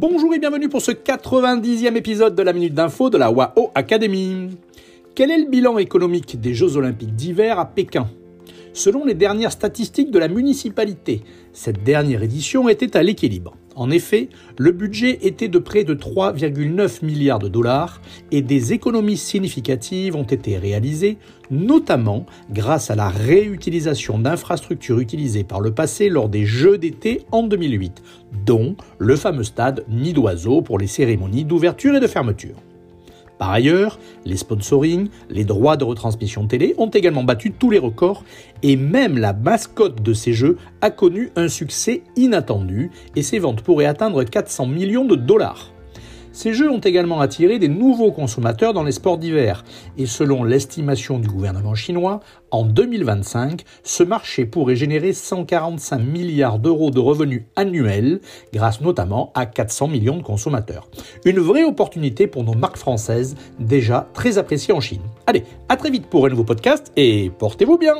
Bonjour et bienvenue pour ce 90e épisode de la Minute d'Info de la WAO Academy. Quel est le bilan économique des Jeux Olympiques d'hiver à Pékin? Selon les dernières statistiques de la municipalité, cette dernière édition était à l'équilibre. En effet, le budget était de près de 3,9 milliards de dollars et des économies significatives ont été réalisées, notamment grâce à la réutilisation d'infrastructures utilisées par le passé lors des Jeux d'été en 2008, dont le fameux stade Nid d'Oiseau pour les cérémonies d'ouverture et de fermeture. Par ailleurs, les sponsoring, les droits de retransmission télé ont également battu tous les records et même la mascotte de ces jeux a connu un succès inattendu et ses ventes pourraient atteindre 400 millions de dollars. Ces jeux ont également attiré des nouveaux consommateurs dans les sports d'hiver, et selon l'estimation du gouvernement chinois, en 2025, ce marché pourrait générer 145 milliards d'euros de revenus annuels, grâce notamment à 400 millions de consommateurs. Une vraie opportunité pour nos marques françaises, déjà très appréciées en Chine. Allez, à très vite pour un nouveau podcast, et portez-vous bien